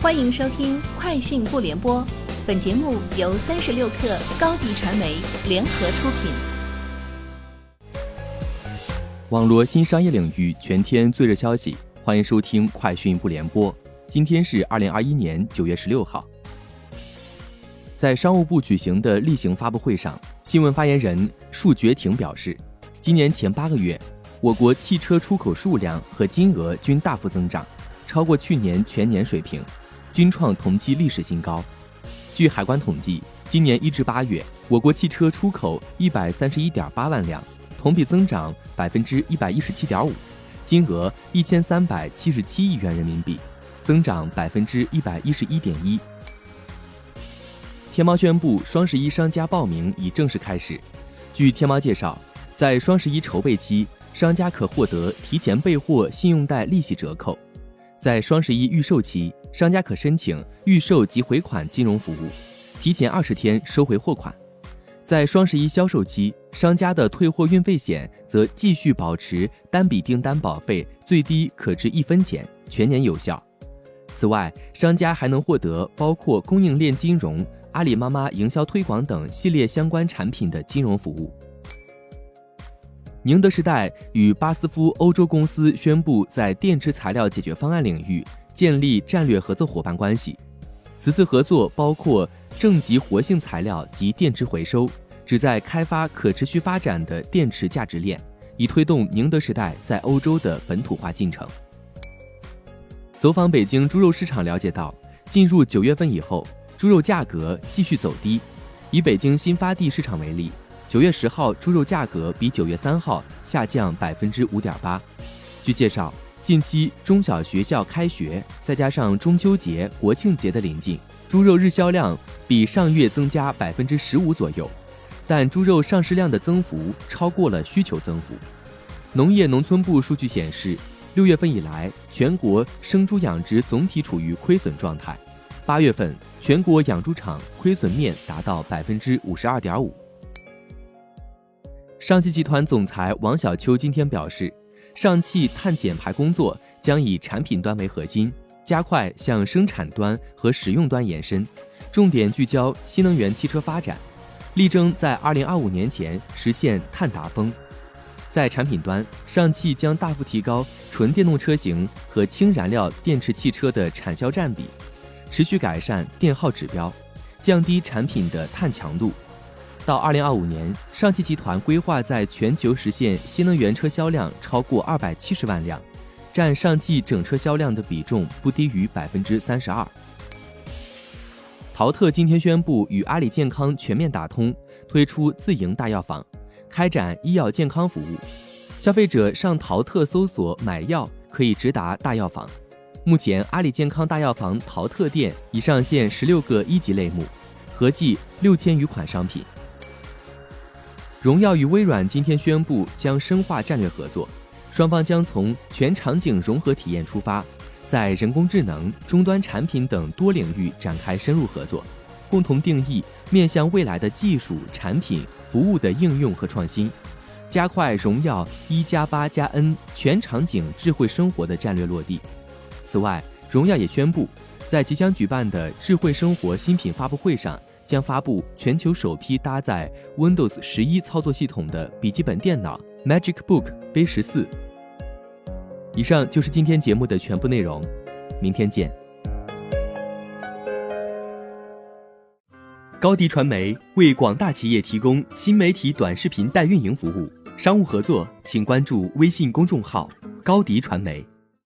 欢迎收听《快讯不联播》，本节目由三十六克高低传媒联合出品。网络新商业领域全天最热消息，欢迎收听《快讯不联播》。今天是二零二一年九月十六号。在商务部举行的例行发布会上，新闻发言人束觉婷表示，今年前八个月，我国汽车出口数量和金额均大幅增长，超过去年全年水平。均创同期历史新高。据海关统计，今年一至八月，我国汽车出口一百三十一点八万辆，同比增长百分之一百一十七点五，金额一千三百七十七亿元人民币，增长百分之一百一十一点一。天猫宣布，双十一商家报名已正式开始。据天猫介绍，在双十一筹备期，商家可获得提前备货信用贷利息折扣。在双十一预售期，商家可申请预售及回款金融服务，提前二十天收回货款。在双十一销售期，商家的退货运费险则继续保持单笔订单保费最低可至一分钱，全年有效。此外，商家还能获得包括供应链金融、阿里妈妈营销推广等系列相关产品的金融服务。宁德时代与巴斯夫欧洲公司宣布在电池材料解决方案领域建立战略合作伙伴关系。此次合作包括正极活性材料及电池回收，旨在开发可持续发展的电池价值链，以推动宁德时代在欧洲的本土化进程。走访北京猪肉市场了解到，进入九月份以后，猪肉价格继续走低。以北京新发地市场为例。九月十号，猪肉价格比九月三号下降百分之五点八。据介绍，近期中小学校开学，再加上中秋节、国庆节的临近，猪肉日销量比上月增加百分之十五左右，但猪肉上市量的增幅超过了需求增幅。农业农村部数据显示，六月份以来，全国生猪养殖总体处于亏损状态。八月份，全国养猪场亏损面达到百分之五十二点五。上汽集团总裁王小秋今天表示，上汽碳减排工作将以产品端为核心，加快向生产端和使用端延伸，重点聚焦新能源汽车发展，力争在二零二五年前实现碳达峰。在产品端，上汽将大幅提高纯电动车型和氢燃料电池汽车的产销占比，持续改善电耗指标，降低产品的碳强度。到二零二五年，上汽集团规划在全球实现新能源车销量超过二百七十万辆，占上汽整车销量的比重不低于百分之三十二。淘特今天宣布与阿里健康全面打通，推出自营大药房，开展医药健康服务。消费者上淘特搜索买药，可以直达大药房。目前，阿里健康大药房淘特店已上线十六个一级类目，合计六千余款商品。荣耀与微软今天宣布将深化战略合作，双方将从全场景融合体验出发，在人工智能、终端产品等多领域展开深入合作，共同定义面向未来的技术、产品、服务的应用和创新，加快荣耀一加八加 N 全场景智慧生活的战略落地。此外，荣耀也宣布，在即将举办的智慧生活新品发布会上。将发布全球首批搭载 Windows 十一操作系统的笔记本电脑 MagicBook V 十四。以上就是今天节目的全部内容，明天见。高迪传媒为广大企业提供新媒体短视频代运营服务，商务合作请关注微信公众号高迪传媒。